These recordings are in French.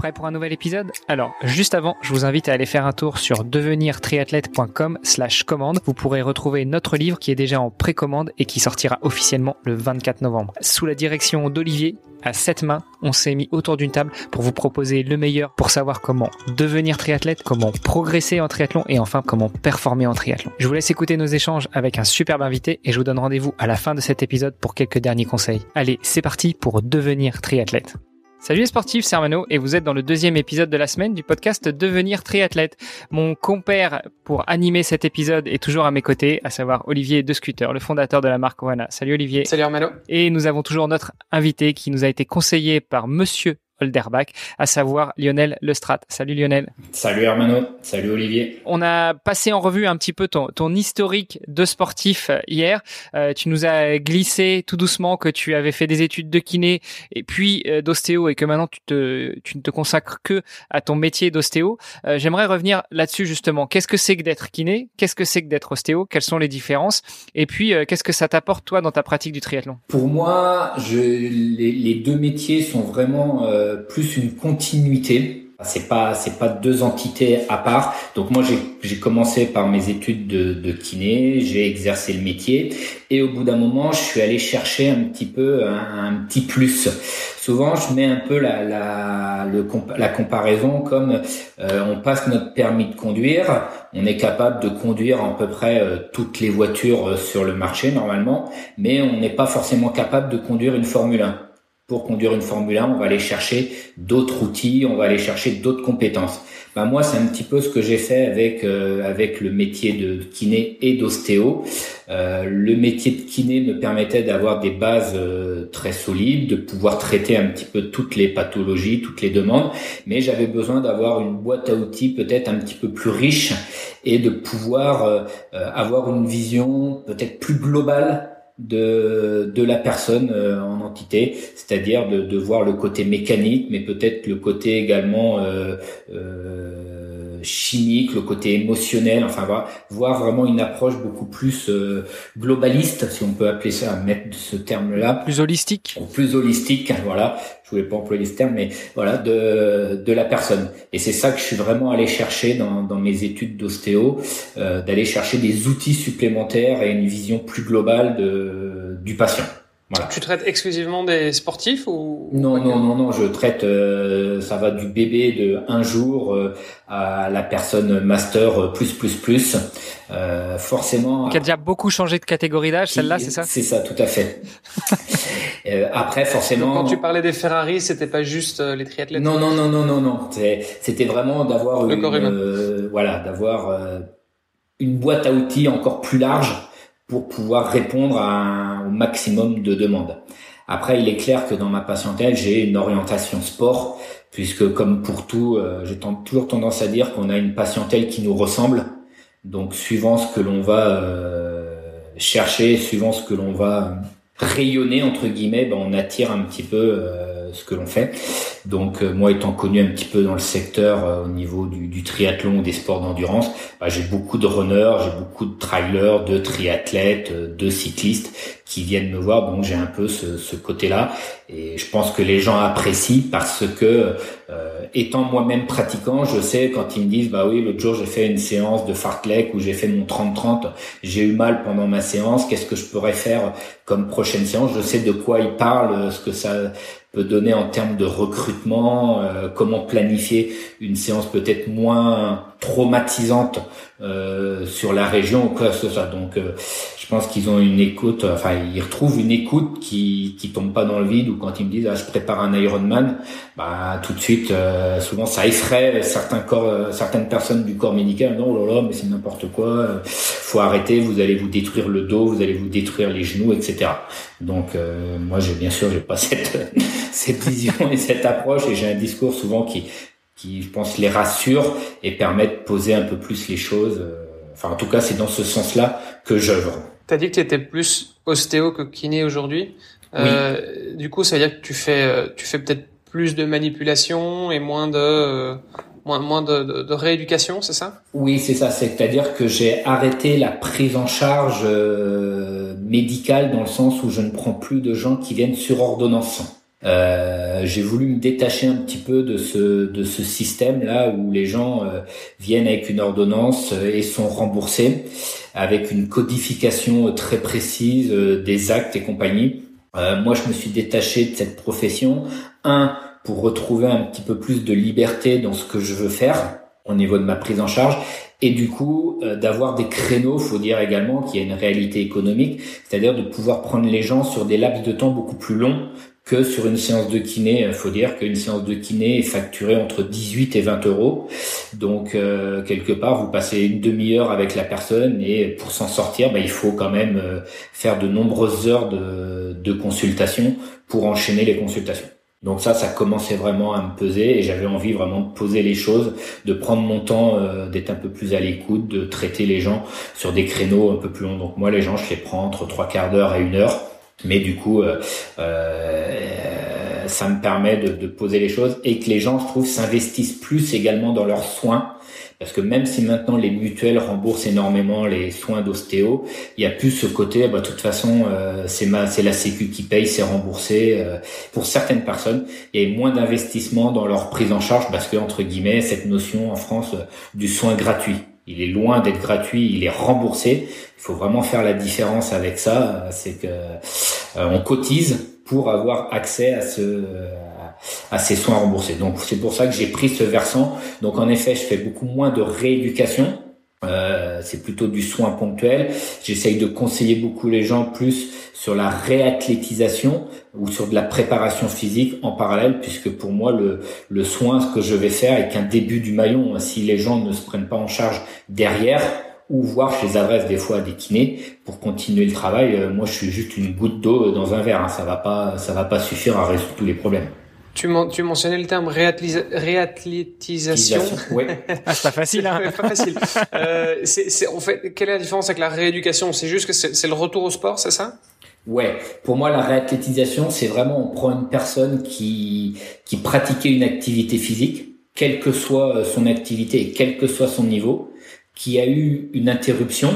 Prêt pour un nouvel épisode Alors, juste avant, je vous invite à aller faire un tour sur devenirtriathlète.com slash commande. Vous pourrez retrouver notre livre qui est déjà en précommande et qui sortira officiellement le 24 novembre. Sous la direction d'Olivier, à sept mains, on s'est mis autour d'une table pour vous proposer le meilleur pour savoir comment devenir triathlète, comment progresser en triathlon et enfin comment performer en triathlon. Je vous laisse écouter nos échanges avec un superbe invité et je vous donne rendez-vous à la fin de cet épisode pour quelques derniers conseils. Allez, c'est parti pour devenir triathlète. Salut les sportifs, c'est Armano et vous êtes dans le deuxième épisode de la semaine du podcast Devenir triathlète. Mon compère pour animer cet épisode est toujours à mes côtés, à savoir Olivier De Scooter, le fondateur de la marque Oana. Salut Olivier. Salut Armano. Et nous avons toujours notre invité qui nous a été conseillé par monsieur À savoir Lionel Lestrade. Salut Lionel. Salut Hermano, salut Olivier. On a passé en revue un petit peu ton, ton historique de sportif euh, hier. Euh, tu nous as glissé tout doucement que tu avais fait des études de kiné et puis euh, d'ostéo et que maintenant tu, te, tu ne te consacres que à ton métier d'ostéo. J'aimerais revenir là-dessus justement. Qu'est-ce que c'est que d'être kiné? Qu'est-ce que c'est que d'être ostéo? Quelles sont les différences? Et puis, qu'est-ce que ça t'apporte toi dans ta pratique du triathlon? Pour moi, je, les, les, deux métiers sont vraiment plus une continuité. C'est pas c'est pas deux entités à part. Donc moi j'ai commencé par mes études de, de kiné, j'ai exercé le métier et au bout d'un moment je suis allé chercher un petit peu un, petit plus. Souvent je mets un peu la la la comparaison comme euh, on passe notre permis de conduire, on est capable de conduire à peu près euh, toutes les voitures euh, sur le marché normalement, mais on n'est pas forcément capable de conduire une Formule 1 pour conduire une Formule 1, on va aller chercher d'autres outils, on va aller chercher d'autres compétences. Ben moi, c'est un petit peu ce que j'ai fait avec euh, avec le métier de kiné et d'ostéo. Euh, le métier de kiné me permettait d'avoir des bases euh, très solides, de pouvoir traiter un petit peu toutes les pathologies, toutes les demandes, mais j'avais besoin d'avoir une boîte à outils peut-être un petit peu plus riche et de pouvoir avoir une vision peut-être plus globale de, de la personne euh, en entité, c'est-à-dire de, de, voir le côté mécanique, mais peut-être le côté également euh, euh, chimique, le côté émotionnel, enfin voir, voir vraiment une approche beaucoup plus euh, globaliste, si on peut appeler ça, mettre ce terme-là. Plus holistique. Plus holistique, voilà, je voulais pas employer ce terme, mais voilà, de, de la personne. Et c'est ça que je suis vraiment allé chercher dans, dans mes études d'ostéo, euh, d'aller chercher des outils supplémentaires et une vision plus globale de, du patient. Voilà. Tu traites exclusivement des sportifs ou Non, non, non, non. Je traite, euh, ça va du bébé de un jour euh, à la personne master plus plus plus. Euh, forcément. Qui a déjà beaucoup changé de catégorie d'âge, celle-là, c'est ça? C'est ça, tout à fait. euh, après, forcément. Donc, quand tu parlais des Ferrari, c'était pas juste euh, les triathlètes. Non, non, non, non, non, non. C'était vraiment d'avoir une, voilà, d'avoir une boîte à outils encore plus large pour pouvoir répondre à un, au maximum de demandes. Après, il est clair que dans ma patientèle, j'ai une orientation sport, puisque comme pour tout, euh, j'ai toujours tendance à dire qu'on a une patientèle qui nous ressemble. Donc, suivant ce que l'on va euh, chercher, suivant ce que l'on va rayonner entre guillemets, ben, on attire un petit peu euh, ce que l'on fait. Donc euh, moi étant connu un petit peu dans le secteur euh, au niveau du, du, triathlon ou des sports d'endurance, bah, j'ai beaucoup de runners, j'ai beaucoup de trailers, de triathlètes, euh, de cyclistes qui viennent me voir. Donc j'ai un peu ce, ce côté-là et je pense que les gens apprécient parce que étant moi-même pratiquant, je sais quand ils me disent bah oui l'autre jour j'ai fait une séance de fartlek où j'ai fait mon 30-30, j'ai eu mal pendant ma séance, qu'est-ce que je pourrais faire comme prochaine séance? Je sais de quoi ils parlent, ce que ça peut donner en termes de recrutement, euh, comment planifier une séance peut-être moins traumatisante euh, sur la région ou quoi que ce soit. Donc, euh, je pense qu'ils ont une écoute, enfin, ils retrouvent une écoute qui qui tombe pas dans le vide. Ou quand ils me disent, ah, je prépare un Ironman, bah tout de suite, euh, souvent ça effraie certains corps, certaines personnes du corps médical. Non, oh là là, mais c'est n'importe quoi. Faut arrêter. Vous allez vous détruire le dos, vous allez vous détruire les genoux, etc. Donc, moi, j'ai bien sûr, j'ai pas cette cette vision et cette approche, et j'ai un discours souvent qui qui, je pense, les rassure et permet de poser un peu plus les choses. Euh, enfin, en tout cas, c'est dans ce sens-là que j'œuvre. Tu as dit que tu étais plus ostéo que kiné aujourd'hui. Euh, du coup, ça veut dire que tu fais, euh, tu fais peut-être plus de manipulation et moins de, euh, moins, moins de, de, de rééducation, c'est ça? Oui, c'est ça. C'est-à-dire que j'ai arrêté la prise en charge médicale dans le sens où je ne prends plus de gens qui viennent sur ordonnance. Euh, j'ai voulu me détacher un petit peu de ce de ce système là où les gens euh, viennent avec une ordonnance euh, et sont remboursés avec une codification très précise des actes et compagnie. moi, je me suis détaché de cette profession. Un pour retrouver un petit peu plus de liberté dans ce que je veux faire au niveau de ma prise en charge et du coup d'avoir des créneaux, faut dire également qu'il y a une réalité économique, c'est-à-dire de pouvoir prendre les gens sur des laps de temps beaucoup plus longs que sur une séance de kiné, il faut dire qu'une séance de kiné est facturée entre 18 et 20 euros. Donc euh, quelque part, vous passez une demi-heure avec la personne et pour s'en sortir, bah, il faut quand même euh, faire de nombreuses heures de, de consultation pour enchaîner les consultations. Donc ça, ça commençait vraiment à me peser et j'avais envie vraiment de poser les choses, de prendre mon temps, euh, d'être un peu plus à l'écoute, de traiter les gens sur des créneaux un peu plus longs. Donc moi, les gens, je les prends entre trois quarts d'heure et une heure mais du coup, euh, euh, ça me permet de, poser les choses et que les gens, je trouve, s'investissent plus également dans leurs soins. Parce que même si maintenant les mutuelles remboursent énormément les soins d'ostéo, il y a plus ce côté, bah, de toute façon, euh, c'est ma, c'est la Sécu qui paye, c'est remboursé. Pour certaines personnes, il y a moins d'investissement dans leur prise en charge parce que entre guillemets, cette notion en France du soin gratuit. Il est loin d'être gratuit, il est remboursé. Il faut vraiment faire la différence avec ça. C'est que euh, on cotise pour avoir accès à ce à ces soins remboursés. Donc c'est pour ça que j'ai pris ce versant. Donc en effet, je fais beaucoup moins de rééducation. Euh, c'est plutôt du soin ponctuel. J'essaye de conseiller beaucoup les gens plus sur la réathlétisation ou sur de la préparation physique en parallèle, puisque pour moi le, le soin, ce que je vais faire est qu'un début du maillon. Si les gens ne se prennent pas en charge derrière, ou voir chez adresses des fois des kinés pour continuer le travail. Euh, moi, je suis juste une goutte d'eau dans un verre. Hein. Ça va pas, ça va pas suffire à résoudre tous les problèmes. Tu, tu mentionnais le terme réathlétisation. Oui. ah, c'est pas facile. Hein. pas facile. Euh, c'est, en fait, quelle est la différence avec la rééducation? C'est juste que c'est, le retour au sport, c'est ça? Ouais, pour moi la réathlétisation, c'est vraiment on prend une personne qui qui pratiquait une activité physique, quelle que soit euh, son activité et quel que soit son niveau, qui a eu une interruption,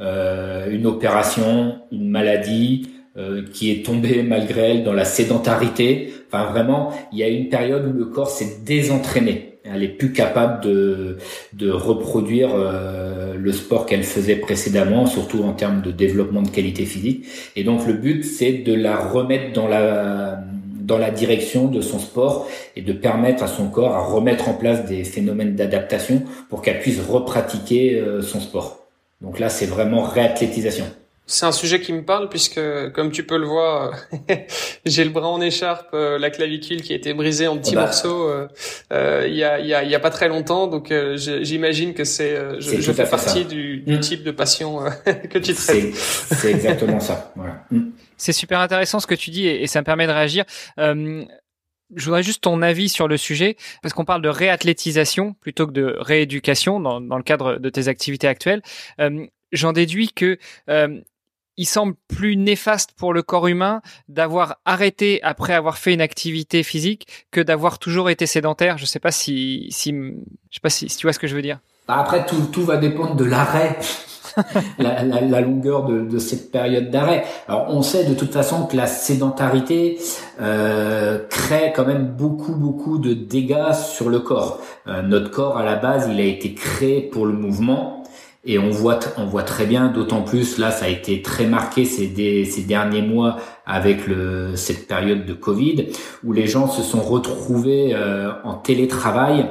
euh, une opération, une maladie, euh, qui est tombée malgré elle dans la sédentarité. Enfin vraiment, il y a une période où le corps s'est désentraîné. Elle est plus capable de, de reproduire euh, le sport qu'elle faisait précédemment, surtout en termes de développement de qualité physique. Et donc le but, c'est de la remettre dans la dans la direction de son sport et de permettre à son corps à remettre en place des phénomènes d'adaptation pour qu'elle puisse repratiquer euh, son sport. Donc là, c'est vraiment réathlétisation. C'est un sujet qui me parle puisque, comme tu peux le voir, j'ai le bras en écharpe, euh, la clavicule qui a été brisée en petits ah bah. morceaux euh, il y, a, y, a, y a pas très longtemps. Donc j'imagine que c'est, je, je fais partie du, du, mm. type de passion que tu traites. C'est exactement ça. Voilà. Mm. C'est super intéressant ce que tu dis et, ça me permet de réagir. Euh, je voudrais juste ton avis sur le sujet, parce qu'on parle de réathlétisation plutôt que de rééducation dans, dans le cadre de tes activités actuelles. Euh, J'en déduis que euh, il semble plus néfaste pour le corps humain d'avoir arrêté après avoir fait une activité physique que d'avoir toujours été sédentaire. Je sais pas si, si je sais pas si, si tu vois ce que je veux dire. Bah, après, tout, tout va dépendre de l'arrêt. la, la, la, longueur de, de cette période d'arrêt. Alors on sait de toute façon que la sédentarité euh, crée quand même beaucoup beaucoup de dégâts sur le corps. Euh, notre corps à la base il a été créé pour le mouvement. Et on voit, on voit très bien, d'autant plus là, ça a été très marqué ces, derniers mois avec le, cette période de Covid, où les gens se sont retrouvés euh, en télétravail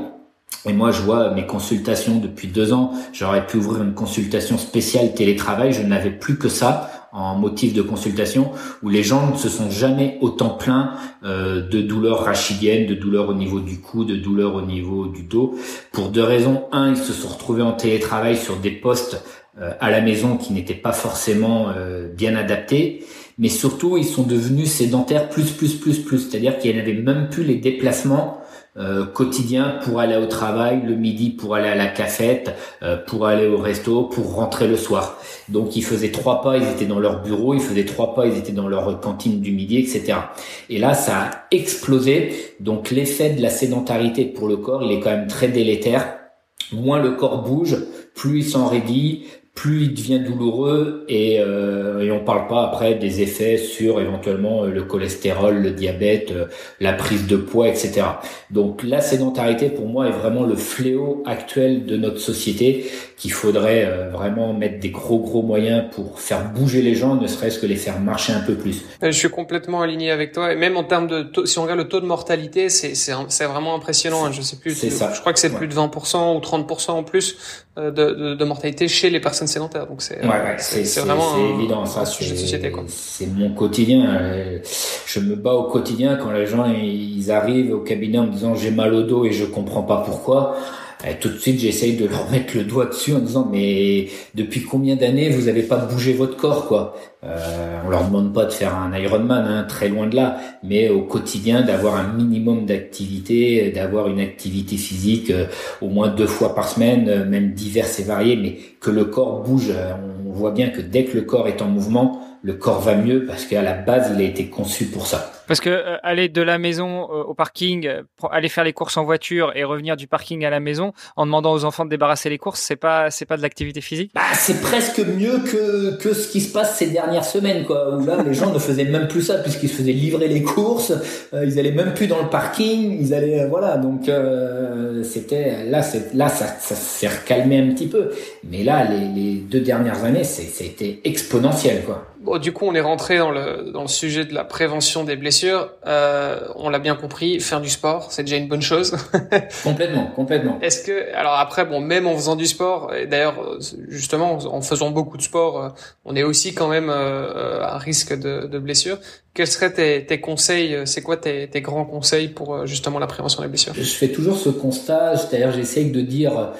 et moi, je vois mes consultations depuis deux ans. J'aurais pu ouvrir une consultation spéciale télétravail. Je n'avais plus que ça en motif de consultation où les gens ne se sont jamais autant plaints euh, de douleurs rachidiennes, de douleurs au niveau du cou, de douleurs au niveau du dos. Pour deux raisons. Un, ils se sont retrouvés en télétravail sur des postes euh, à la maison qui n'étaient pas forcément euh, bien adaptés. Mais surtout, ils sont devenus sédentaires plus, plus, plus, plus. C'est-à-dire qu'ils n'avaient même plus les déplacements euh, quotidien pour aller au travail, le midi pour aller à la cafette, euh, pour aller au resto, pour rentrer le soir. Donc ils faisaient trois pas, ils étaient dans leur bureau, ils faisaient trois pas, ils étaient dans leur cantine du midi, etc. Et là, ça a explosé. Donc l'effet de la sédentarité pour le corps, il est quand même très délétère. Moins le corps bouge, plus il s'enraidit, plus il devient douloureux et, euh, et on parle pas après des effets sur éventuellement le cholestérol, le diabète, euh, la prise de poids, etc. Donc la sédentarité pour moi est vraiment le fléau actuel de notre société qu'il faudrait euh, vraiment mettre des gros gros moyens pour faire bouger les gens, ne serait-ce que les faire marcher un peu plus. Je suis complètement aligné avec toi et même en termes de taux, si on regarde le taux de mortalité, c'est c'est vraiment impressionnant. Hein. Je sais plus, ça. je crois que c'est plus de 20% ou 30% en plus de, de, de mortalité chez les personnes sédentaires. Donc c'est ouais, c'est vraiment évident ça. C'est mon quotidien. Euh, je me bats au quotidien quand les gens ils arrivent au cabinet en me disant j'ai mal au dos et je comprends pas pourquoi. Et tout de suite, j'essaye de leur mettre le doigt dessus en disant mais depuis combien d'années vous n'avez pas bougé votre corps quoi? Euh, On leur demande pas de faire un Ironman, hein, très loin de là, mais au quotidien d'avoir un minimum d'activité, d'avoir une activité physique euh, au moins deux fois par semaine, euh, même diverses et variées, mais que le corps bouge. Euh, on voit bien que dès que le corps est en mouvement, le corps va mieux parce qu'à la base, il a été conçu pour ça. Parce que euh, aller de la maison euh, au parking, euh, aller faire les courses en voiture et revenir du parking à la maison en demandant aux enfants de débarrasser les courses, c'est pas c'est pas de l'activité physique? Bah c'est presque mieux que que ce qui se passe ces dernières semaines quoi où là les gens ne faisaient même plus ça puisqu'ils se faisaient livrer les courses, ils allaient même plus dans le parking, ils allaient voilà donc c'était là c'est là ça ça s'est recalmé un petit peu mais là les, les deux dernières années c'est c'était exponentiel quoi. Bon, du coup, on est rentré dans le dans le sujet de la prévention des blessures. Euh, on l'a bien compris, faire du sport, c'est déjà une bonne chose. complètement, complètement. Est-ce que, alors après, bon, même en faisant du sport, et d'ailleurs, justement, en faisant beaucoup de sport, euh, on est aussi quand même euh, à risque de, de blessure. Quels seraient tes, tes conseils C'est quoi tes, tes grands conseils pour justement la prévention des blessures? Je fais toujours ce constat, c'est-à-dire j'essaye de dire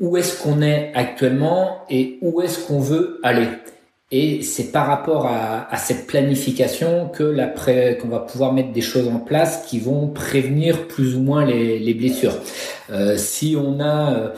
où est-ce qu'on est actuellement et où est-ce qu'on veut aller. Et c'est par rapport à, cette planification que qu'on va pouvoir mettre des choses en place qui vont prévenir plus ou moins les, les blessures. Euh, si on a, euh,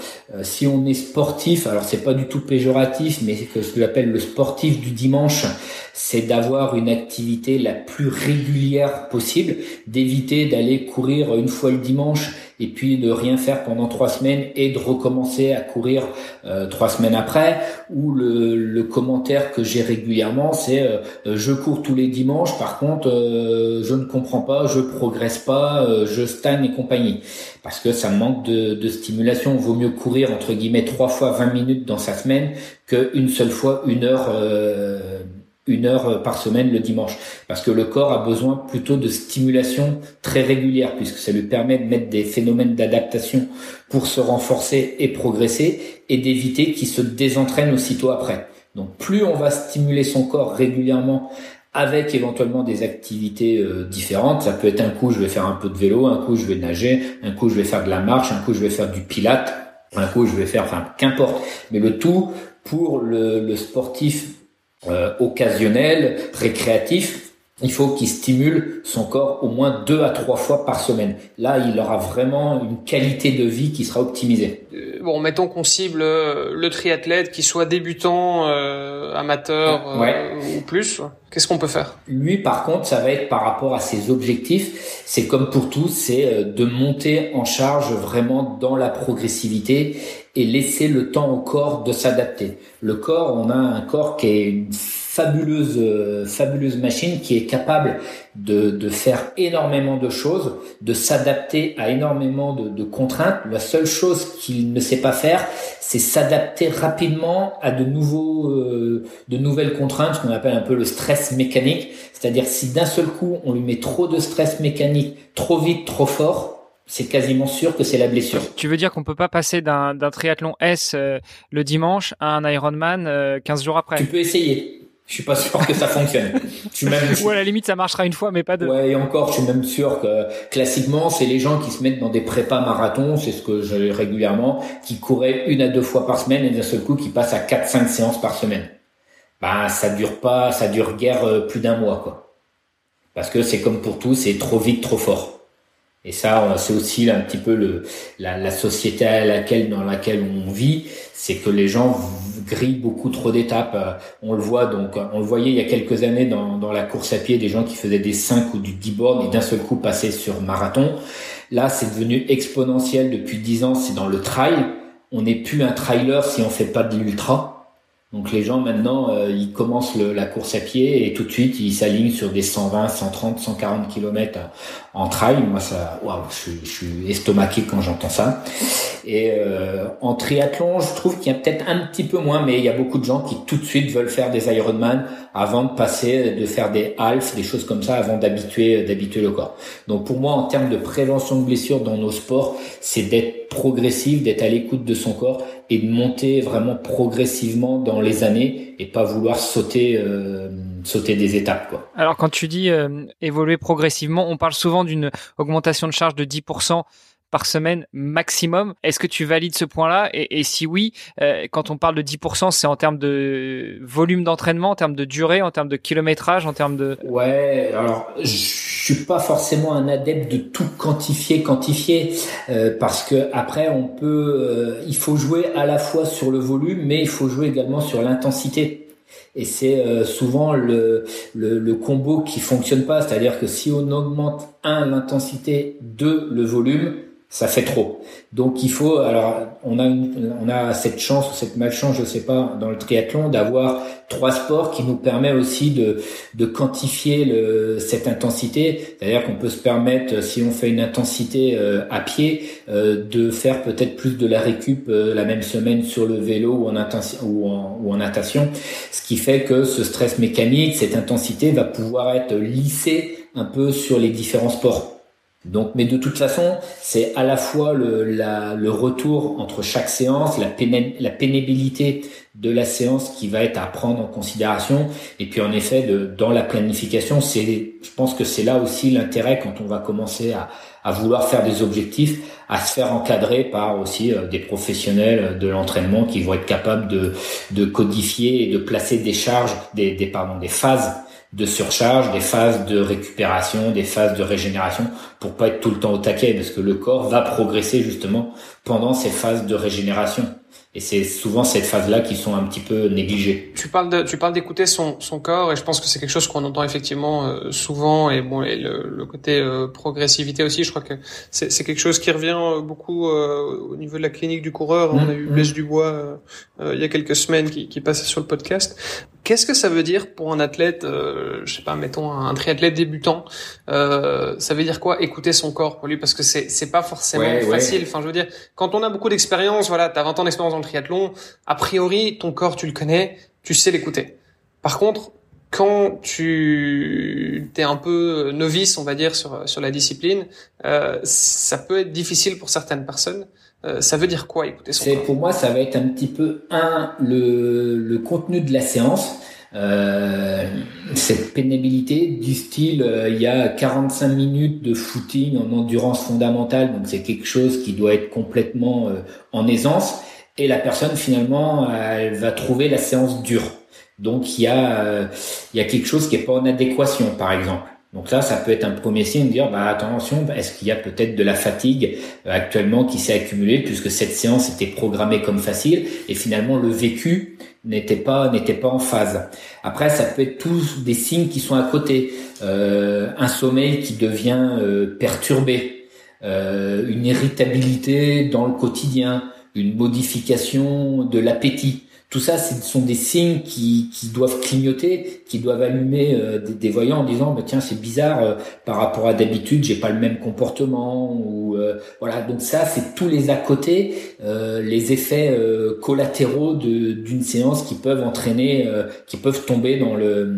si on est sportif, alors c'est pas du tout péjoratif, mais ce que j'appelle le sportif du dimanche, c'est d'avoir une activité la plus régulière possible, d'éviter d'aller courir une fois le dimanche et puis de rien faire pendant trois semaines et de recommencer à courir euh, trois semaines après. Ou le, le commentaire que j'ai régulièrement, c'est euh, je cours tous les dimanches, par contre euh, je ne comprends pas, je progresse pas, je stagne et compagnie, parce que ça manque de, de stimulation. Vaut mieux courir entre guillemets trois fois 20 minutes dans sa semaine qu'une seule fois une heure une heure euh, par semaine le dimanche. Parce que le corps a besoin plutôt de stimulation très régulière, puisque ça lui permet de mettre des phénomènes d'adaptation pour se renforcer et progresser, et d'éviter qu'il se désentraîne aussitôt après. Donc plus on va stimuler son corps régulièrement avec éventuellement des activités euh, différentes. Ça peut être un coup je vais faire un peu de vélo, un coup je vais nager, un coup je vais faire de la marche, un coup je vais faire du pilate, un coup je vais faire, enfin qu'importe. Mais le tout pour le, le sportif euh, occasionnel, récréatif, il faut qu'il stimule son corps au moins deux à trois fois par semaine. Là, il aura vraiment une qualité de vie qui sera optimisée. Euh, bon, mettons qu'on cible euh, le triathlète, qui soit débutant, euh, amateur ou plus. Qu'est-ce qu'on peut faire? Lui, par contre, ça va être par rapport à ses objectifs. C'est comme pour tout, c'est de monter en charge vraiment dans la progressivité et laisser le temps au corps de s'adapter. Le corps, on a un corps qui est une fabuleuse, euh, fabuleuse machine qui est capable de, de faire énormément de choses, de s'adapter à énormément de, de, contraintes. La seule chose qu'il ne sait pas faire, c'est s'adapter rapidement à de nouveaux, euh, de nouvelles contraintes, ce qu'on appelle un peu le stress mécanique. C'est-à-dire si d'un seul coup on lui met trop de stress mécanique, trop vite, trop fort, c'est quasiment sûr que c'est la blessure. Tu veux dire qu'on peut pas passer d'un triathlon S euh, le dimanche à un Ironman euh, 15 jours après? Tu peux essayer. Je suis pas sûr que ça fonctionne. je même, Ou à la limite, ça marchera une fois, mais pas deux. Ouais, et encore, je suis même sûr que classiquement, c'est les gens qui se mettent dans des prépas marathons, c'est ce que j'ai régulièrement, qui couraient une à deux fois par semaine et d'un seul coup qui passent à quatre, cinq séances par semaine. Ben, ça dure pas, ça dure guère euh, plus d'un mois, quoi. Parce que c'est comme pour tout, c'est trop vite, trop fort. Et ça, c'est aussi un petit peu le, la, la, société à laquelle, dans laquelle on vit, c'est que les gens grillent beaucoup trop d'étapes. On le voit donc, on le voyait il y a quelques années dans, dans la course à pied, des gens qui faisaient des 5 ou du 10 bornes et d'un seul coup passaient sur marathon. Là, c'est devenu exponentiel depuis 10 ans. C'est dans le trail. On n'est plus un trailer si on fait pas de l'ultra. Donc les gens maintenant, euh, ils commencent la course à pied et tout de suite ils s'alignent sur des 120, 130, 140 km en trail. Moi, ça, waouh, je, suis estomaqué quand j'entends ça. Et euh, en triathlon, je trouve qu'il y a peut-être un petit peu moins, mais il y a beaucoup de gens qui tout de suite veulent faire des Ironman avant de passer, de faire des halfs, des choses comme ça, avant d'habituer, d'habituer le corps. Donc pour moi, en termes de prévention de blessures dans nos sports, c'est d'être progressif, d'être à l'écoute de son corps et de monter vraiment progressivement dans les années et pas vouloir sauter euh, sauter des étapes quoi. Alors quand tu dis euh, évoluer progressivement, on parle souvent d'une augmentation de charge de 10% par semaine maximum. Est-ce que tu valides ce point-là? Et, si oui, euh, quand on parle de 10%, c'est en termes de volume d'entraînement, en termes de durée, en termes de kilométrage, en termes de... Ouais, alors je suis pas forcément un adepte de tout quantifier, quantifier, euh, parce que après on peut, il faut jouer à la fois sur le volume, mais il faut jouer également sur l'intensité. Et c'est euh, souvent le, le, le, combo qui fonctionne pas. C'est-à-dire que si on augmente un l'intensité, deux le volume, ça fait trop. Donc il faut alors on a on a cette chance ou cette malchance, je sais pas, dans le triathlon d'avoir trois sports qui nous permet aussi de de quantifier le, cette intensité. C'est-à-dire qu'on peut se permettre si on fait une intensité euh, à pied euh, de faire peut-être plus de la récup euh, la même semaine sur le vélo ou en, ou en ou en natation, ce qui fait que ce stress mécanique, cette intensité va pouvoir être lissée un peu sur les différents sports. Donc, mais de toute façon, c'est à la fois le, retour entre chaque séance, la, pénibilité de la séance qui va être à prendre en considération, et puis en effet, de, dans la planification, c'est, je pense que c'est là aussi l'intérêt quand on va commencer à, vouloir faire des objectifs, à se faire encadrer par aussi euh, des professionnels de l'entraînement qui vont être capables de, codifier et de placer des charges, des, des phases de surcharge, des phases de récupération, des phases de régénération pour pas être tout le temps au taquet parce que le corps va progresser justement pendant ces phases de régénération. Et c'est souvent cette phase-là qui sont un petit peu négligées. Tu parles de, tu parles d'écouter son, son corps et je pense que c'est quelque chose qu'on entend effectivement euh, souvent et bon et le, le côté euh, progressivité aussi. Je crois que c'est, c'est quelque chose qui revient euh, beaucoup au niveau de la clinique du coureur. On a eu mmh, Blaise mmh. Dubois il y a quelques semaines qui, qui passait sur le podcast. Qu'est-ce que ça veut dire pour un athlète, euh, je sais pas, mettons un triathlète débutant euh, Ça veut dire quoi Écouter son corps pour lui? Parce que c'est c'est pas forcément facile. Enfin, je veux dire, quand on a beaucoup d'expérience, voilà, t'as 20 ans d'expérience dans le triathlon, a priori ton corps tu le connais, tu sais l'écouter. Par contre, quand tu es un peu novice, on va dire, sur, sur la discipline, euh, ça peut être difficile pour certaines personnes. Euh, ça veut dire quoi écouter son pour moi, ça va être un petit peu un le, le contenu de la séance. Euh, cette pénibilité du style euh, il y a 45 minutes de footing en endurance fondamentale donc c'est quelque chose qui doit être complètement euh, en aisance. Et la personne finalement elle va trouver la séance dure. Donc il y a il y a quelque chose qui est pas en adéquation par exemple donc là, ça peut être un premier signe de dire, bah attention, est-ce qu'il y a peut-être de la fatigue euh, actuellement qui s'est accumulée puisque cette séance était programmée comme facile et finalement le vécu n'était pas n'était pas en phase. Après, ça peut être tous des signes qui sont à côté, euh, un sommeil qui devient euh, perturbé, une irritabilité dans le quotidien, une modification de l'appétit. Tout ça, ce sont des signes qui, qui doivent clignoter, qui doivent allumer euh, des, voyants en disant bah, tiens c'est bizarre euh, par rapport à d'habitude, j'ai pas le même comportement ou euh, voilà. Donc ça, c'est tous les à côté, les effets collatéraux d'une séance qui peuvent entraîner, qui peuvent tomber dans le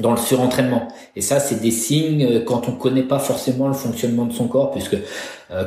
dans le surentraînement. Et ça, c'est des signes quand on connaît pas forcément le fonctionnement de son corps, puisque euh,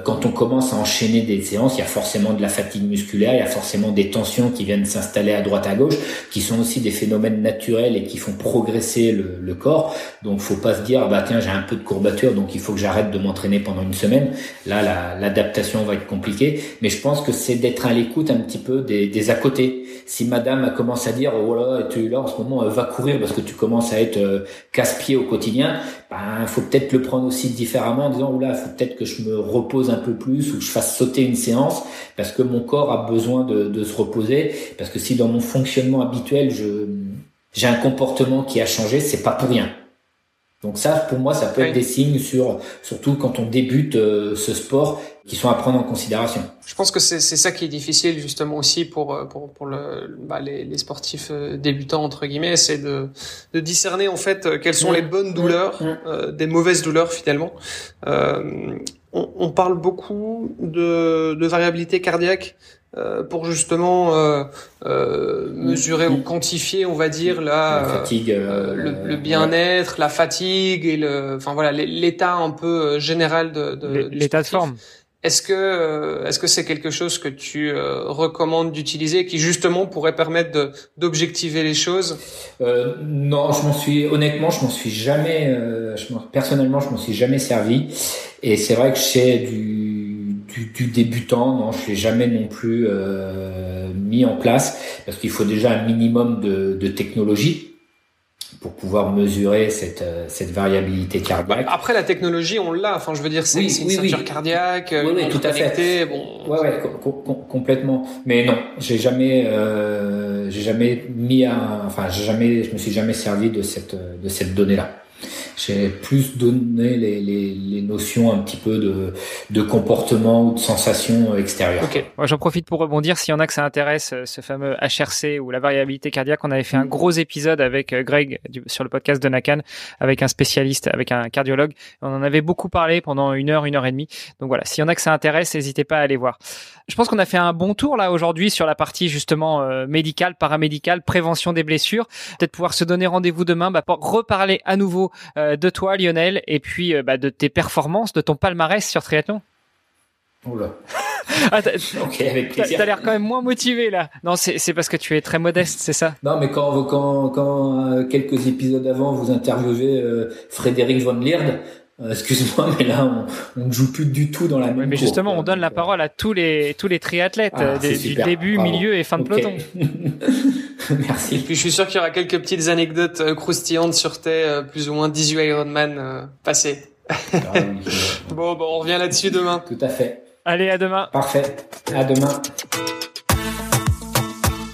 quand on commence à enchaîner des séances, il y a forcément de la fatigue musculaire, il y a forcément des tensions qui viennent s'installer à droite à gauche, qui sont aussi des phénomènes naturels et qui font progresser le, le corps. Donc, faut pas se dire bah tiens j'ai un peu de courbature, donc il faut que j'arrête de m'entraîner pendant une semaine. Là, l'adaptation va être compliquée, mais je pense que c'est d'être à l'écoute un petit peu des, des à côté. Si Madame commence à dire oh là tu là en ce moment va courir parce que tu commences à être euh, casse-pied au quotidien, ben faut peut-être le prendre aussi différemment en disant oh là faut peut-être que je me repose un peu plus ou que je fasse sauter une séance parce que mon corps a besoin de, se reposer. Parce que si dans mon fonctionnement habituel, je j'ai un comportement qui a changé, c'est pas pour rien. Donc ça, pour moi, ça peut être des signes sur, surtout quand on débute euh, ce sport qui sont à prendre en considération. Je pense que c'est ça qui est difficile justement aussi pour pour pour le, bah, les, les, sportifs euh, débutants entre guillemets, c'est de, de discerner en fait euh, quelles sont les bonnes douleurs euh, des mauvaises douleurs finalement. Euh, on, on, parle beaucoup de, de variabilité cardiaque euh, pour justement euh, euh, mesurer ou quantifier, on va dire la, la fatigue, le, le bien-être, la fatigue et le, enfin voilà, l'état un peu général de, de l'état de forme. Est-ce que est-ce que c'est quelque chose que tu recommandes d'utiliser qui justement pourrait permettre d'objectiver les choses? Euh, Non, je m'en suis honnêtement, je m'en suis jamais je personnellement, je m'en suis jamais servi. Et c'est vrai que chez du du, du, débutant, non, je l'ai jamais non plus euh, mis en place parce qu'il faut déjà un minimum de, de technologie pour pouvoir mesurer cette, euh, cette variabilité cardiaque. Après la technologie, on l'a. Enfin, je veux dire, c'est oui, une ceinture cardiaque, oui, oui, tout à fait. Bon, ouais, ouais, complètement. Mais non, j'ai jamais, euh, j'ai jamais mis un, enfin, j'ai jamais, je me suis jamais servi de cette, de cette donnée-là j'ai plus donné les, les, les, notions un petit peu de, de comportement ou de sensation extérieure. Ok, moi j'en profite pour rebondir. S'il y en a que ça intéresse, euh, ce fameux HRC ou la variabilité cardiaque, on avait fait un gros épisode avec euh, Greg sur le podcast de Nakan, avec un spécialiste, avec un cardiologue. On en avait beaucoup parlé pendant une heure, une heure et demie. Donc voilà, s'il y en a que ça intéresse, n'hésitez pas à aller voir. Je pense qu'on a fait un bon tour là aujourd'hui sur la partie justement euh, médicale, paramédicale, prévention des blessures. Peut-être pouvoir se donner rendez-vous demain bah, pour reparler à nouveau de toi, Lionel, et puis euh, bah, de tes performances, de ton palmarès sur triathlon. Oula. ah, t'as l'air quand même moins motivé là. Non, c'est parce que tu es très modeste, c'est ça? Non, mais quand, quand, quand euh, quelques épisodes avant vous interviewez Frédéric von Lierde, excuse-moi, mais là, on ne joue plus du tout dans la même. mais justement, on donne la parole à tous les tous les triathlètes ah, du début, milieu et fin de peloton. Merci. Et puis je suis sûr qu'il y aura quelques petites anecdotes euh, croustillantes sur tes euh, plus ou moins 18 Ironman euh, passés. Ah bon, bon, on revient là-dessus demain. Tout à fait. Allez, à demain. Parfait. À demain.